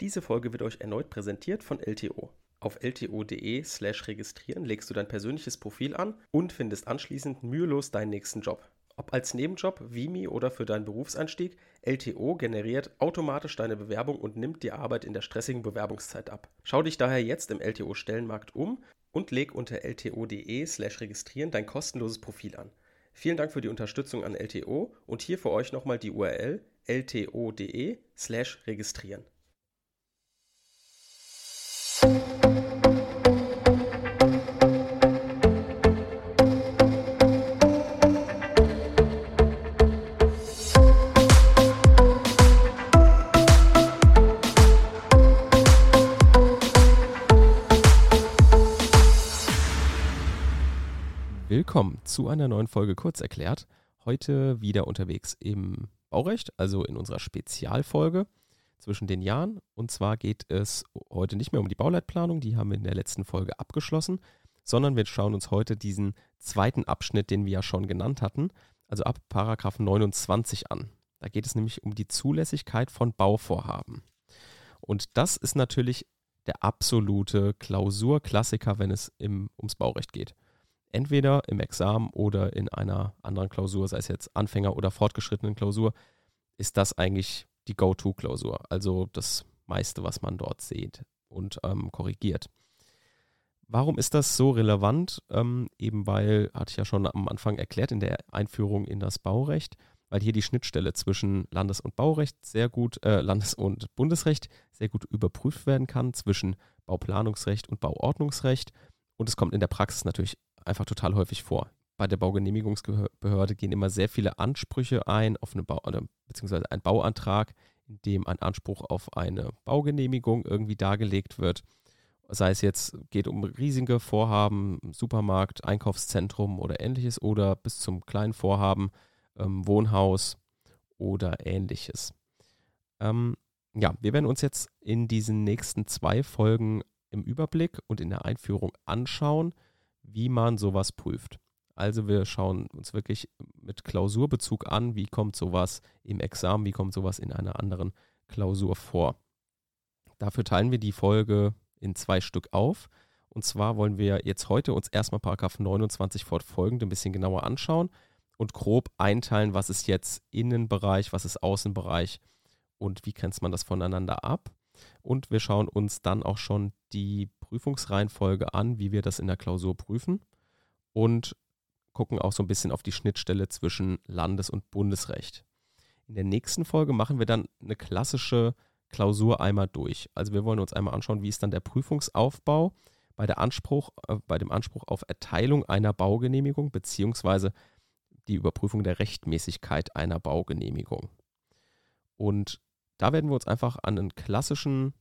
Diese Folge wird euch erneut präsentiert von LTO. Auf lto.de/slash registrieren legst du dein persönliches Profil an und findest anschließend mühelos deinen nächsten Job. Ob als Nebenjob, Vimi oder für deinen Berufseinstieg, LTO generiert automatisch deine Bewerbung und nimmt die Arbeit in der stressigen Bewerbungszeit ab. Schau dich daher jetzt im LTO-Stellenmarkt um und leg unter lto.de/slash registrieren dein kostenloses Profil an. Vielen Dank für die Unterstützung an LTO und hier für euch nochmal die URL lto.de/slash registrieren. Willkommen zu einer neuen Folge Kurz erklärt. Heute wieder unterwegs im Baurecht, also in unserer Spezialfolge zwischen den Jahren. Und zwar geht es heute nicht mehr um die Bauleitplanung, die haben wir in der letzten Folge abgeschlossen, sondern wir schauen uns heute diesen zweiten Abschnitt, den wir ja schon genannt hatten, also ab Paragraph 29 an. Da geht es nämlich um die Zulässigkeit von Bauvorhaben. Und das ist natürlich der absolute Klausurklassiker, wenn es im, ums Baurecht geht. Entweder im Examen oder in einer anderen Klausur, sei es jetzt Anfänger- oder fortgeschrittenen Klausur, ist das eigentlich die Go-To-Klausur, also das meiste, was man dort sieht und ähm, korrigiert. Warum ist das so relevant? Ähm, eben weil, hatte ich ja schon am Anfang erklärt in der Einführung in das Baurecht, weil hier die Schnittstelle zwischen Landes- und Baurecht sehr gut, äh, Landes- und Bundesrecht sehr gut überprüft werden kann, zwischen Bauplanungsrecht und Bauordnungsrecht. Und es kommt in der Praxis natürlich einfach total häufig vor. Bei der Baugenehmigungsbehörde gehen immer sehr viele Ansprüche ein auf eine Bau beziehungsweise ein Bauantrag, in dem ein Anspruch auf eine Baugenehmigung irgendwie dargelegt wird. Sei es jetzt geht um riesige Vorhaben, Supermarkt, Einkaufszentrum oder ähnliches oder bis zum kleinen Vorhaben, ähm, Wohnhaus oder ähnliches. Ähm, ja, wir werden uns jetzt in diesen nächsten zwei Folgen im Überblick und in der Einführung anschauen, wie man sowas prüft. Also wir schauen uns wirklich mit Klausurbezug an, wie kommt sowas im Examen, wie kommt sowas in einer anderen Klausur vor. Dafür teilen wir die Folge in zwei Stück auf. Und zwar wollen wir jetzt heute uns erstmal Paragraph 29 fortfolgend ein bisschen genauer anschauen und grob einteilen, was ist jetzt Innenbereich, was ist Außenbereich und wie grenzt man das voneinander ab. Und wir schauen uns dann auch schon die Prüfungsreihenfolge an, wie wir das in der Klausur prüfen. Und gucken auch so ein bisschen auf die Schnittstelle zwischen Landes- und Bundesrecht. In der nächsten Folge machen wir dann eine klassische Klausur einmal durch. Also wir wollen uns einmal anschauen, wie ist dann der Prüfungsaufbau bei, der Anspruch, äh, bei dem Anspruch auf Erteilung einer Baugenehmigung beziehungsweise die Überprüfung der Rechtmäßigkeit einer Baugenehmigung. Und da werden wir uns einfach an einen klassischen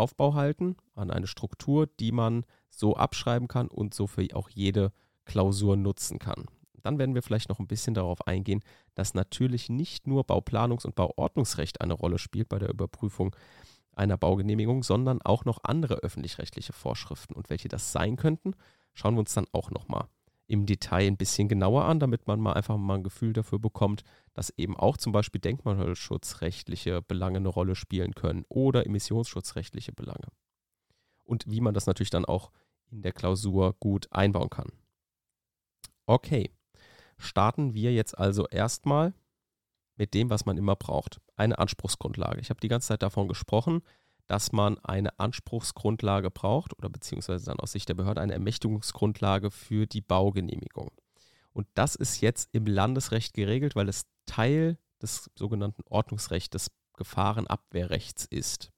Aufbau halten, an eine Struktur, die man so abschreiben kann und so für auch jede Klausur nutzen kann. Dann werden wir vielleicht noch ein bisschen darauf eingehen, dass natürlich nicht nur Bauplanungs- und Bauordnungsrecht eine Rolle spielt bei der Überprüfung einer Baugenehmigung, sondern auch noch andere öffentlich-rechtliche Vorschriften. Und welche das sein könnten, schauen wir uns dann auch nochmal im Detail ein bisschen genauer an, damit man mal einfach mal ein Gefühl dafür bekommt, dass eben auch zum Beispiel denkmalschutzrechtliche Belange eine Rolle spielen können oder emissionsschutzrechtliche Belange. Und wie man das natürlich dann auch in der Klausur gut einbauen kann. Okay, starten wir jetzt also erstmal mit dem, was man immer braucht. Eine Anspruchsgrundlage. Ich habe die ganze Zeit davon gesprochen, dass man eine Anspruchsgrundlage braucht oder beziehungsweise dann aus Sicht der Behörde eine Ermächtigungsgrundlage für die Baugenehmigung. Und das ist jetzt im Landesrecht geregelt, weil es Teil des sogenannten Ordnungsrechts, Gefahrenabwehrrechts ist.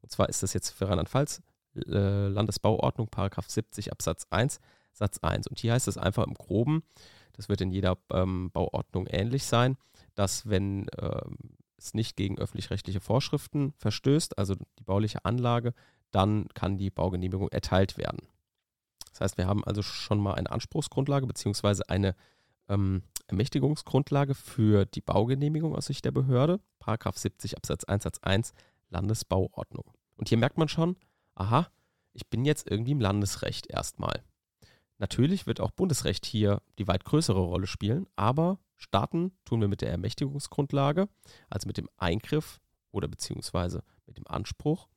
Und zwar ist das jetzt für Rheinland-Pfalz äh, Landesbauordnung, Paragraph 70 Absatz 1 Satz 1. Und hier heißt es einfach im Groben, das wird in jeder ähm, Bauordnung ähnlich sein, dass wenn ähm, es nicht gegen öffentlich-rechtliche Vorschriften verstößt, also die bauliche Anlage, dann kann die Baugenehmigung erteilt werden. Das heißt, wir haben also schon mal eine Anspruchsgrundlage bzw. eine ähm, Ermächtigungsgrundlage für die Baugenehmigung aus Sicht der Behörde, Paragraph 70 Absatz 1 Satz 1 Landesbauordnung. Und hier merkt man schon, aha, ich bin jetzt irgendwie im Landesrecht erstmal. Natürlich wird auch Bundesrecht hier die weit größere Rolle spielen, aber starten tun wir mit der Ermächtigungsgrundlage, also mit dem Eingriff oder beziehungsweise mit dem Anspruch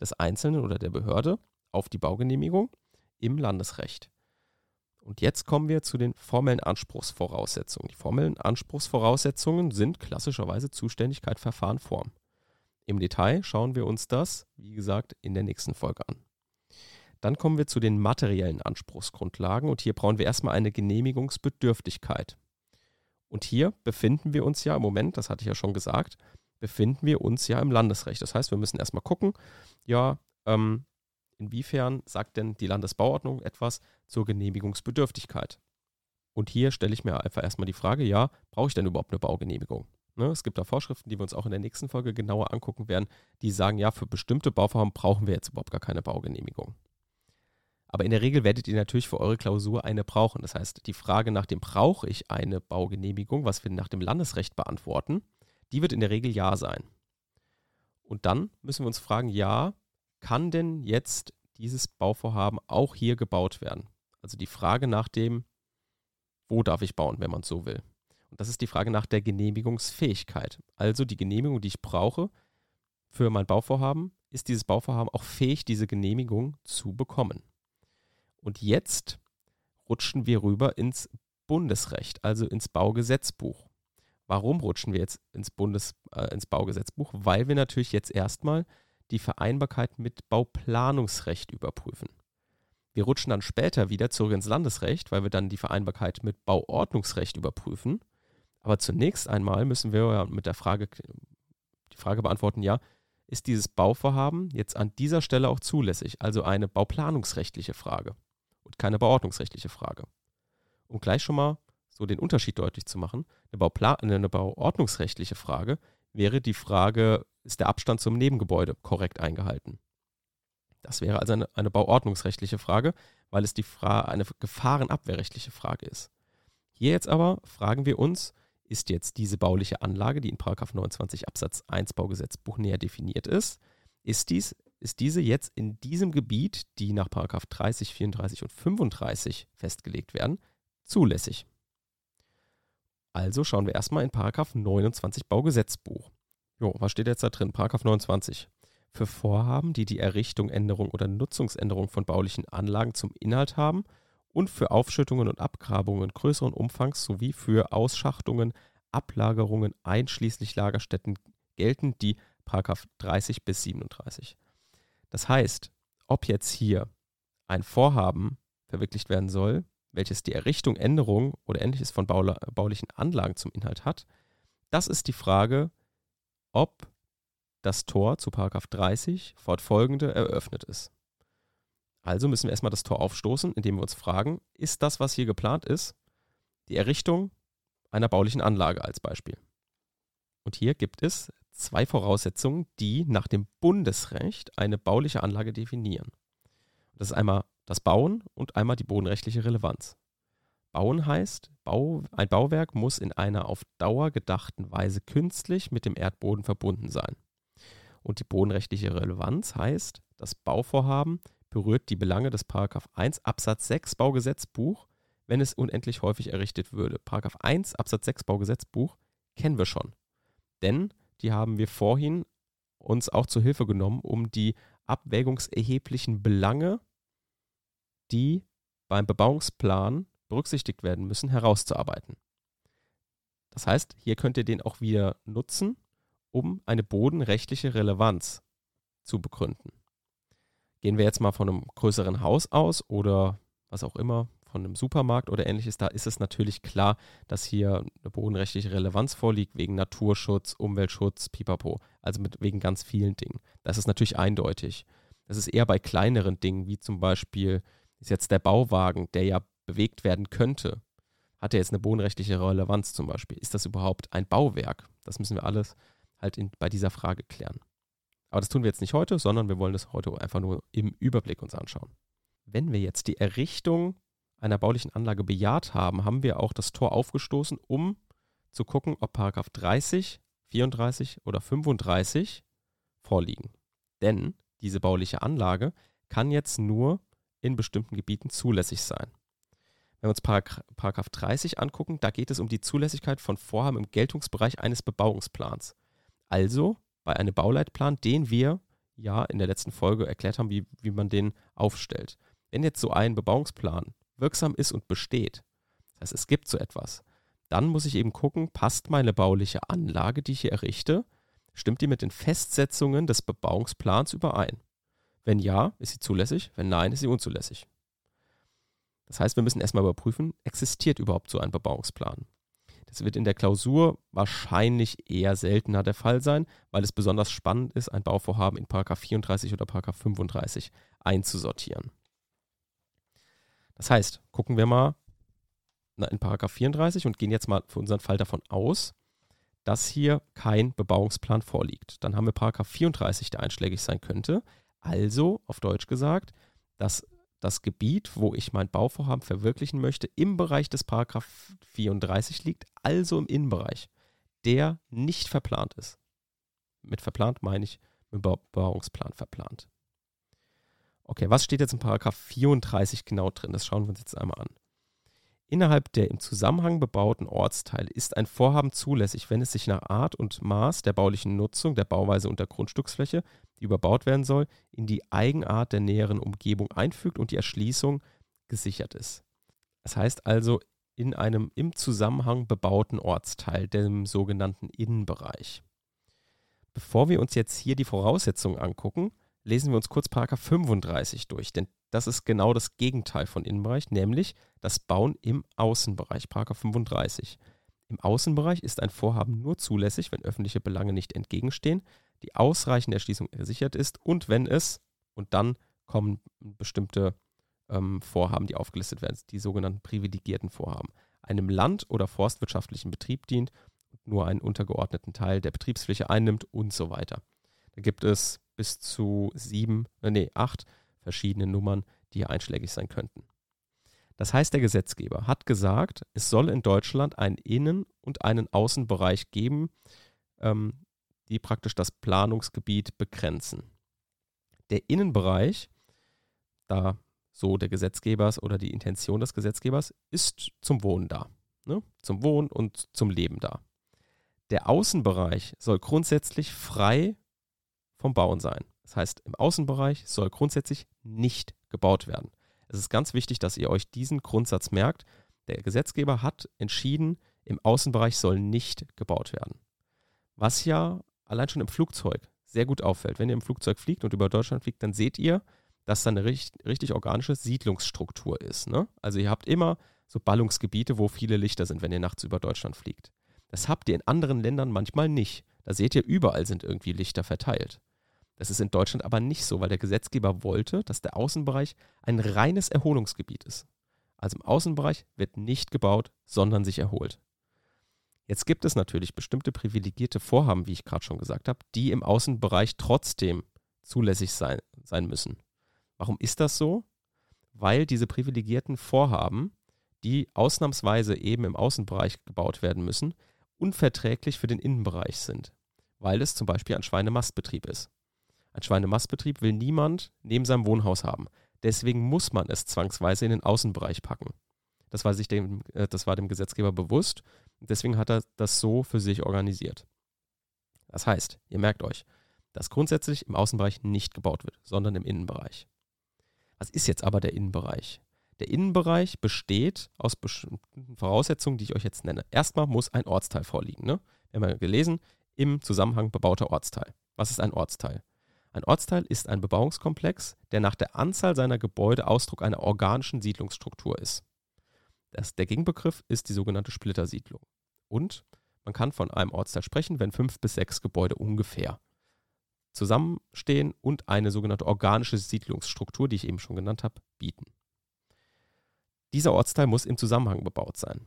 des Einzelnen oder der Behörde auf die Baugenehmigung im Landesrecht. Und jetzt kommen wir zu den formellen Anspruchsvoraussetzungen. Die formellen Anspruchsvoraussetzungen sind klassischerweise Zuständigkeit, Verfahren, Form. Im Detail schauen wir uns das, wie gesagt, in der nächsten Folge an. Dann kommen wir zu den materiellen Anspruchsgrundlagen und hier brauchen wir erstmal eine Genehmigungsbedürftigkeit. Und hier befinden wir uns ja im Moment, das hatte ich ja schon gesagt, befinden wir uns ja im Landesrecht. Das heißt, wir müssen erstmal gucken, ja, ähm, inwiefern sagt denn die Landesbauordnung etwas zur Genehmigungsbedürftigkeit? Und hier stelle ich mir einfach erstmal die Frage, ja, brauche ich denn überhaupt eine Baugenehmigung? Ne, es gibt da Vorschriften, die wir uns auch in der nächsten Folge genauer angucken werden, die sagen, ja, für bestimmte Bauvorhaben brauchen wir jetzt überhaupt gar keine Baugenehmigung. Aber in der Regel werdet ihr natürlich für eure Klausur eine brauchen. Das heißt, die Frage nach dem brauche ich eine Baugenehmigung, was wir nach dem Landesrecht beantworten, die wird in der Regel ja sein. Und dann müssen wir uns fragen, ja, kann denn jetzt dieses Bauvorhaben auch hier gebaut werden? Also die Frage nach dem, wo darf ich bauen, wenn man es so will. Und das ist die Frage nach der Genehmigungsfähigkeit. Also die Genehmigung, die ich brauche für mein Bauvorhaben, ist dieses Bauvorhaben auch fähig, diese Genehmigung zu bekommen. Und jetzt rutschen wir rüber ins Bundesrecht, also ins Baugesetzbuch. Warum rutschen wir jetzt ins, Bundes, äh, ins Baugesetzbuch? Weil wir natürlich jetzt erstmal die Vereinbarkeit mit Bauplanungsrecht überprüfen. Wir rutschen dann später wieder zurück ins Landesrecht, weil wir dann die Vereinbarkeit mit Bauordnungsrecht überprüfen. Aber zunächst einmal müssen wir ja mit der Frage die Frage beantworten, ja, ist dieses Bauvorhaben jetzt an dieser Stelle auch zulässig? Also eine bauplanungsrechtliche Frage keine bauordnungsrechtliche Frage. Um gleich schon mal so den Unterschied deutlich zu machen, eine, Baupla eine bauordnungsrechtliche Frage wäre die Frage, ist der Abstand zum Nebengebäude korrekt eingehalten? Das wäre also eine, eine bauordnungsrechtliche Frage, weil es die Fra eine gefahrenabwehrrechtliche Frage ist. Hier jetzt aber fragen wir uns, ist jetzt diese bauliche Anlage, die in 29 Absatz 1 Baugesetzbuch näher definiert ist, ist, dies, ist diese jetzt in diesem Gebiet, die nach 30, 34 und 35 festgelegt werden, zulässig. Also schauen wir erstmal in 29 Baugesetzbuch. Jo, was steht jetzt da drin? Paragraph 29. Für Vorhaben, die die Errichtung, Änderung oder Nutzungsänderung von baulichen Anlagen zum Inhalt haben und für Aufschüttungen und Abgrabungen größeren Umfangs sowie für Ausschachtungen, Ablagerungen einschließlich Lagerstätten gelten die Paragraph 30 bis 37. Das heißt, ob jetzt hier ein Vorhaben verwirklicht werden soll, welches die Errichtung, Änderung oder ähnliches von baulichen Anlagen zum Inhalt hat, das ist die Frage, ob das Tor zu 30 fortfolgende eröffnet ist. Also müssen wir erstmal das Tor aufstoßen, indem wir uns fragen, ist das, was hier geplant ist, die Errichtung einer baulichen Anlage als Beispiel. Und hier gibt es zwei Voraussetzungen, die nach dem Bundesrecht eine bauliche Anlage definieren. Das ist einmal das Bauen und einmal die bodenrechtliche Relevanz. Bauen heißt, Bau, ein Bauwerk muss in einer auf Dauer gedachten Weise künstlich mit dem Erdboden verbunden sein. Und die bodenrechtliche Relevanz heißt, das Bauvorhaben berührt die Belange des Paragraph 1 Absatz 6 Baugesetzbuch, wenn es unendlich häufig errichtet würde. Paragraph 1 Absatz 6 Baugesetzbuch kennen wir schon. Denn die haben wir vorhin uns auch zur Hilfe genommen, um die abwägungserheblichen Belange, die beim Bebauungsplan berücksichtigt werden müssen, herauszuarbeiten. Das heißt, hier könnt ihr den auch wieder nutzen, um eine bodenrechtliche Relevanz zu begründen. Gehen wir jetzt mal von einem größeren Haus aus oder was auch immer, von einem Supermarkt oder ähnliches, da ist es natürlich klar, dass hier eine bodenrechtliche Relevanz vorliegt wegen Naturschutz, Umweltschutz, pipapo, also mit, wegen ganz vielen Dingen. Das ist natürlich eindeutig. Das ist eher bei kleineren Dingen, wie zum Beispiel ist jetzt der Bauwagen, der ja bewegt werden könnte. Hat er jetzt eine bodenrechtliche Relevanz zum Beispiel? Ist das überhaupt ein Bauwerk? Das müssen wir alles halt in, bei dieser Frage klären. Aber das tun wir jetzt nicht heute, sondern wir wollen das heute einfach nur im Überblick uns anschauen. Wenn wir jetzt die Errichtung einer baulichen Anlage bejaht haben, haben wir auch das Tor aufgestoßen, um zu gucken, ob Paragraph 30, 34 oder 35 vorliegen. Denn diese bauliche Anlage kann jetzt nur in bestimmten Gebieten zulässig sein. Wenn wir uns Paragraph 30 angucken, da geht es um die Zulässigkeit von Vorhaben im Geltungsbereich eines Bebauungsplans. Also bei einem Bauleitplan, den wir ja in der letzten Folge erklärt haben, wie, wie man den aufstellt. Wenn jetzt so ein Bebauungsplan wirksam ist und besteht, das heißt, es gibt so etwas, dann muss ich eben gucken, passt meine bauliche Anlage, die ich hier errichte, stimmt die mit den Festsetzungen des Bebauungsplans überein? Wenn ja, ist sie zulässig, wenn nein, ist sie unzulässig. Das heißt, wir müssen erstmal überprüfen, existiert überhaupt so ein Bebauungsplan? Das wird in der Klausur wahrscheinlich eher seltener der Fall sein, weil es besonders spannend ist, ein Bauvorhaben in 34 oder 35 einzusortieren. Das heißt, gucken wir mal in 34 und gehen jetzt mal für unseren Fall davon aus, dass hier kein Bebauungsplan vorliegt. Dann haben wir 34, der einschlägig sein könnte. Also, auf Deutsch gesagt, dass das Gebiet, wo ich mein Bauvorhaben verwirklichen möchte, im Bereich des Paragraph 34 liegt, also im Innenbereich, der nicht verplant ist. Mit verplant meine ich mit Bebauungsplan verplant. Okay, was steht jetzt im Paragraph 34 genau drin? Das schauen wir uns jetzt einmal an. Innerhalb der im Zusammenhang bebauten Ortsteile ist ein Vorhaben zulässig, wenn es sich nach Art und Maß der baulichen Nutzung, der Bauweise und der Grundstücksfläche, die überbaut werden soll, in die Eigenart der näheren Umgebung einfügt und die Erschließung gesichert ist. Das heißt also in einem im Zusammenhang bebauten Ortsteil, dem sogenannten Innenbereich. Bevor wir uns jetzt hier die Voraussetzungen angucken, lesen wir uns kurz Paragraph 35 durch, denn das ist genau das Gegenteil von Innenbereich, nämlich das Bauen im Außenbereich, Paragraph 35. Im Außenbereich ist ein Vorhaben nur zulässig, wenn öffentliche Belange nicht entgegenstehen, die ausreichende Erschließung gesichert ist und wenn es, und dann kommen bestimmte ähm, Vorhaben, die aufgelistet werden, die sogenannten privilegierten Vorhaben, einem land- oder forstwirtschaftlichen Betrieb dient nur einen untergeordneten Teil der Betriebsfläche einnimmt und so weiter. Da gibt es bis zu sieben, äh, nee, acht verschiedene Nummern, die einschlägig sein könnten. Das heißt, der Gesetzgeber hat gesagt, es soll in Deutschland einen Innen- und einen Außenbereich geben, ähm, die praktisch das Planungsgebiet begrenzen. Der Innenbereich, da so der Gesetzgebers oder die Intention des Gesetzgebers, ist zum Wohnen da. Ne? Zum Wohnen und zum Leben da. Der Außenbereich soll grundsätzlich frei vom Bauen sein. Das heißt, im Außenbereich soll grundsätzlich nicht gebaut werden. Es ist ganz wichtig, dass ihr euch diesen Grundsatz merkt. Der Gesetzgeber hat entschieden, im Außenbereich soll nicht gebaut werden. Was ja allein schon im Flugzeug sehr gut auffällt. Wenn ihr im Flugzeug fliegt und über Deutschland fliegt, dann seht ihr, dass da eine richtig, richtig organische Siedlungsstruktur ist. Ne? Also ihr habt immer so Ballungsgebiete, wo viele Lichter sind, wenn ihr nachts über Deutschland fliegt. Das habt ihr in anderen Ländern manchmal nicht. Da seht ihr, überall sind irgendwie Lichter verteilt. Das ist in Deutschland aber nicht so, weil der Gesetzgeber wollte, dass der Außenbereich ein reines Erholungsgebiet ist. Also im Außenbereich wird nicht gebaut, sondern sich erholt. Jetzt gibt es natürlich bestimmte privilegierte Vorhaben, wie ich gerade schon gesagt habe, die im Außenbereich trotzdem zulässig sein, sein müssen. Warum ist das so? Weil diese privilegierten Vorhaben, die ausnahmsweise eben im Außenbereich gebaut werden müssen, unverträglich für den Innenbereich sind, weil es zum Beispiel ein Schweinemastbetrieb ist. Ein Schweinemastbetrieb will niemand neben seinem Wohnhaus haben. Deswegen muss man es zwangsweise in den Außenbereich packen. Das war, sich dem, äh, das war dem Gesetzgeber bewusst deswegen hat er das so für sich organisiert. Das heißt, ihr merkt euch, dass grundsätzlich im Außenbereich nicht gebaut wird, sondern im Innenbereich. Was ist jetzt aber der Innenbereich? Der Innenbereich besteht aus bestimmten Voraussetzungen, die ich euch jetzt nenne. Erstmal muss ein Ortsteil vorliegen. Ne? Wir haben ja gelesen, im Zusammenhang bebauter Ortsteil. Was ist ein Ortsteil? Ein Ortsteil ist ein Bebauungskomplex, der nach der Anzahl seiner Gebäude Ausdruck einer organischen Siedlungsstruktur ist. Das, der Gegenbegriff ist die sogenannte Splittersiedlung. Und man kann von einem Ortsteil sprechen, wenn fünf bis sechs Gebäude ungefähr zusammenstehen und eine sogenannte organische Siedlungsstruktur, die ich eben schon genannt habe, bieten. Dieser Ortsteil muss im Zusammenhang bebaut sein.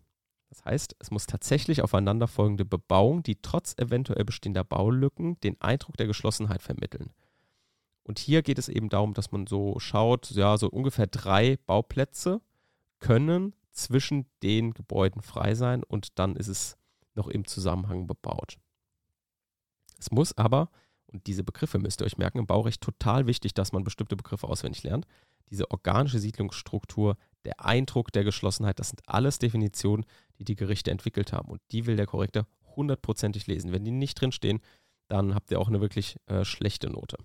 Das heißt, es muss tatsächlich aufeinanderfolgende Bebauung, die trotz eventuell bestehender Baulücken den Eindruck der Geschlossenheit vermitteln. Und hier geht es eben darum, dass man so schaut, ja, so ungefähr drei Bauplätze können zwischen den Gebäuden frei sein und dann ist es noch im Zusammenhang bebaut. Es muss aber, und diese Begriffe müsst ihr euch merken, im Baurecht total wichtig, dass man bestimmte Begriffe auswendig lernt. Diese organische Siedlungsstruktur, der Eindruck der Geschlossenheit, das sind alles Definitionen, die die Gerichte entwickelt haben. Und die will der Korrektor hundertprozentig lesen. Wenn die nicht drinstehen, dann habt ihr auch eine wirklich äh, schlechte Note.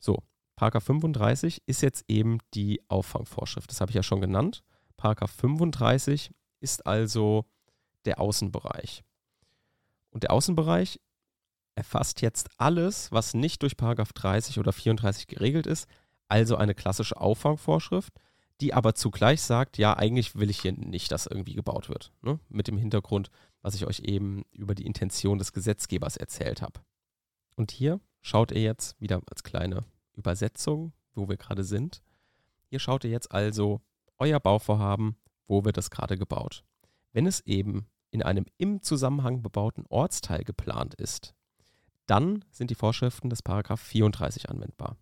So, Paragraph 35 ist jetzt eben die Auffangvorschrift. Das habe ich ja schon genannt. Paragraph 35 ist also der Außenbereich. Und der Außenbereich erfasst jetzt alles, was nicht durch Paragraph 30 oder 34 geregelt ist, also eine klassische Auffangvorschrift, die aber zugleich sagt, ja, eigentlich will ich hier nicht, dass irgendwie gebaut wird. Ne? Mit dem Hintergrund, was ich euch eben über die Intention des Gesetzgebers erzählt habe. Und hier schaut ihr jetzt wieder als kleine Übersetzung, wo wir gerade sind. Hier schaut ihr jetzt also euer Bauvorhaben, wo wird das gerade gebaut. Wenn es eben in einem im Zusammenhang bebauten Ortsteil geplant ist, dann sind die Vorschriften des Paragraph 34 anwendbar.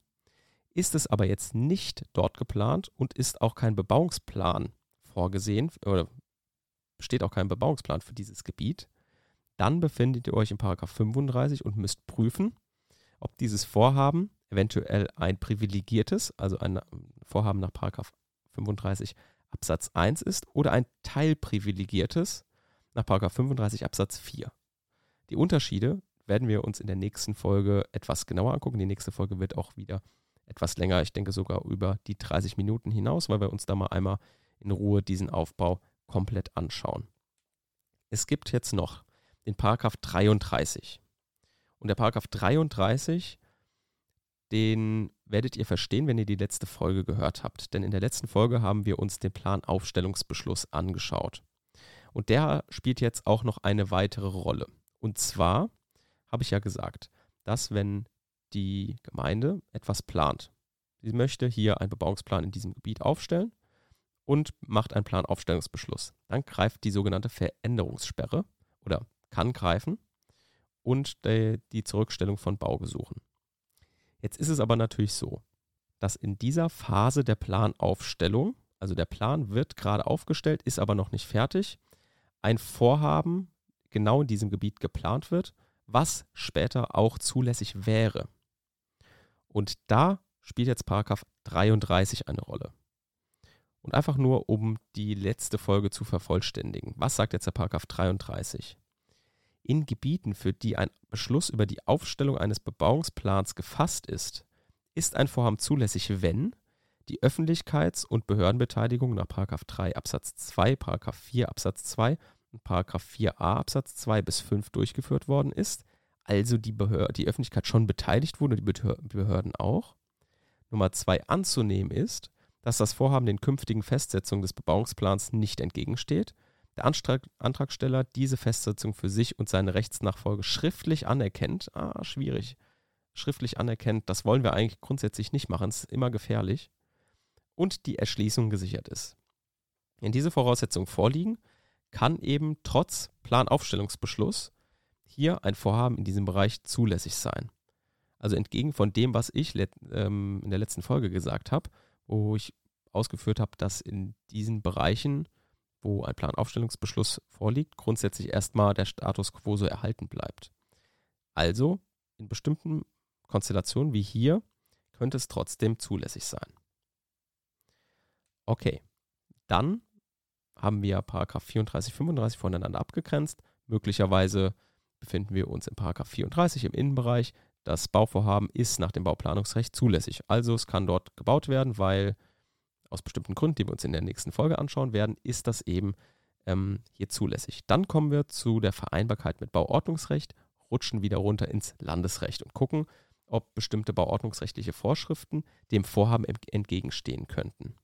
Ist es aber jetzt nicht dort geplant und ist auch kein Bebauungsplan vorgesehen oder besteht auch kein Bebauungsplan für dieses Gebiet, dann befindet ihr euch in Paragraph 35 und müsst prüfen, ob dieses Vorhaben eventuell ein privilegiertes, also ein Vorhaben nach Paragraph 35 Absatz 1 ist oder ein teilprivilegiertes nach Paragraph 35 Absatz 4. Die Unterschiede werden wir uns in der nächsten Folge etwas genauer angucken. Die nächste Folge wird auch wieder etwas länger, ich denke sogar über die 30 Minuten hinaus, weil wir uns da mal einmal in Ruhe diesen Aufbau komplett anschauen. Es gibt jetzt noch den Paragraph 33. Und der Paragraph 33, den werdet ihr verstehen, wenn ihr die letzte Folge gehört habt. Denn in der letzten Folge haben wir uns den Planaufstellungsbeschluss angeschaut. Und der spielt jetzt auch noch eine weitere Rolle. Und zwar habe ich ja gesagt, dass wenn die Gemeinde etwas plant, sie möchte hier einen Bebauungsplan in diesem Gebiet aufstellen und macht einen Planaufstellungsbeschluss, dann greift die sogenannte Veränderungssperre oder kann greifen und die, die Zurückstellung von Baugesuchen. Jetzt ist es aber natürlich so, dass in dieser Phase der Planaufstellung, also der Plan wird gerade aufgestellt, ist aber noch nicht fertig, ein Vorhaben genau in diesem Gebiet geplant wird, was später auch zulässig wäre. Und da spielt jetzt Paragraph 33 eine Rolle. Und einfach nur, um die letzte Folge zu vervollständigen. Was sagt jetzt der Paragraph 33? In Gebieten, für die ein Beschluss über die Aufstellung eines Bebauungsplans gefasst ist, ist ein Vorhaben zulässig, wenn die Öffentlichkeits- und Behördenbeteiligung nach 3 Absatz 2, 4 Absatz 2 und 4a Absatz 2 bis 5 durchgeführt worden ist, also die, Behörde, die Öffentlichkeit schon beteiligt wurde, die Behörden auch. Nummer 2 anzunehmen ist, dass das Vorhaben den künftigen Festsetzungen des Bebauungsplans nicht entgegensteht, der Antrag, Antragsteller diese Festsetzung für sich und seine Rechtsnachfolge schriftlich anerkennt, ah, schwierig, schriftlich anerkennt, das wollen wir eigentlich grundsätzlich nicht machen, es ist immer gefährlich, und die Erschließung gesichert ist. Wenn diese Voraussetzungen vorliegen, kann eben trotz Planaufstellungsbeschluss hier ein Vorhaben in diesem Bereich zulässig sein. Also entgegen von dem, was ich ähm, in der letzten Folge gesagt habe, wo ich ausgeführt habe, dass in diesen Bereichen, wo ein Planaufstellungsbeschluss vorliegt, grundsätzlich erstmal der Status quo so erhalten bleibt. Also in bestimmten Konstellationen wie hier könnte es trotzdem zulässig sein. Okay, dann haben wir Paragraph 34, 35 voneinander abgegrenzt. Möglicherweise befinden wir uns in Paragraph 34 im Innenbereich. Das Bauvorhaben ist nach dem Bauplanungsrecht zulässig. Also es kann dort gebaut werden, weil aus bestimmten Gründen, die wir uns in der nächsten Folge anschauen werden, ist das eben ähm, hier zulässig. Dann kommen wir zu der Vereinbarkeit mit Bauordnungsrecht, rutschen wieder runter ins Landesrecht und gucken, ob bestimmte bauordnungsrechtliche Vorschriften dem Vorhaben entgegenstehen könnten.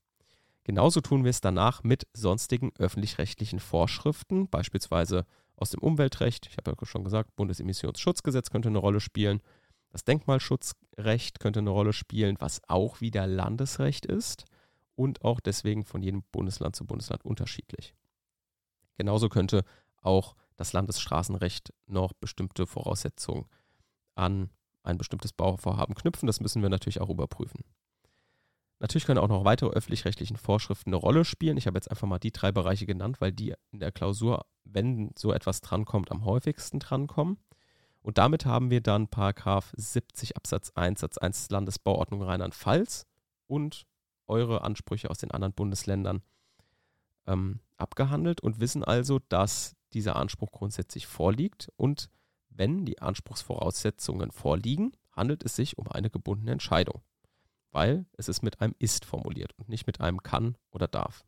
Genauso tun wir es danach mit sonstigen öffentlich-rechtlichen Vorschriften, beispielsweise aus dem Umweltrecht. Ich habe ja schon gesagt, Bundesemissionsschutzgesetz könnte eine Rolle spielen. Das Denkmalschutzrecht könnte eine Rolle spielen, was auch wieder Landesrecht ist und auch deswegen von jedem Bundesland zu Bundesland unterschiedlich. Genauso könnte auch das Landesstraßenrecht noch bestimmte Voraussetzungen an ein bestimmtes Bauvorhaben knüpfen. Das müssen wir natürlich auch überprüfen. Natürlich können auch noch weitere öffentlich-rechtlichen Vorschriften eine Rolle spielen. Ich habe jetzt einfach mal die drei Bereiche genannt, weil die in der Klausur, wenn so etwas drankommt, am häufigsten drankommen. Und damit haben wir dann Paragraph 70 Absatz 1 Satz 1 Landesbauordnung Rheinland-Pfalz und eure Ansprüche aus den anderen Bundesländern ähm, abgehandelt und wissen also, dass dieser Anspruch grundsätzlich vorliegt. Und wenn die Anspruchsvoraussetzungen vorliegen, handelt es sich um eine gebundene Entscheidung, weil es ist mit einem ist formuliert und nicht mit einem kann oder darf.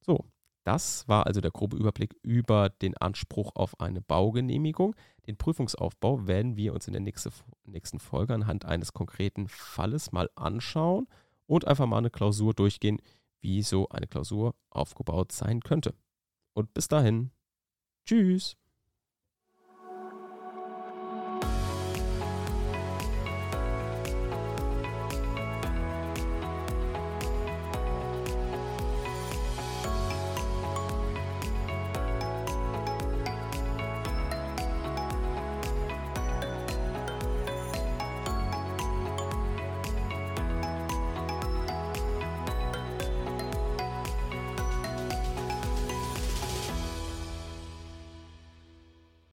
So, das war also der grobe Überblick über den Anspruch auf eine Baugenehmigung. Den Prüfungsaufbau werden wir uns in der nächsten Folge anhand eines konkreten Falles mal anschauen und einfach mal eine Klausur durchgehen, wie so eine Klausur aufgebaut sein könnte. Und bis dahin, tschüss.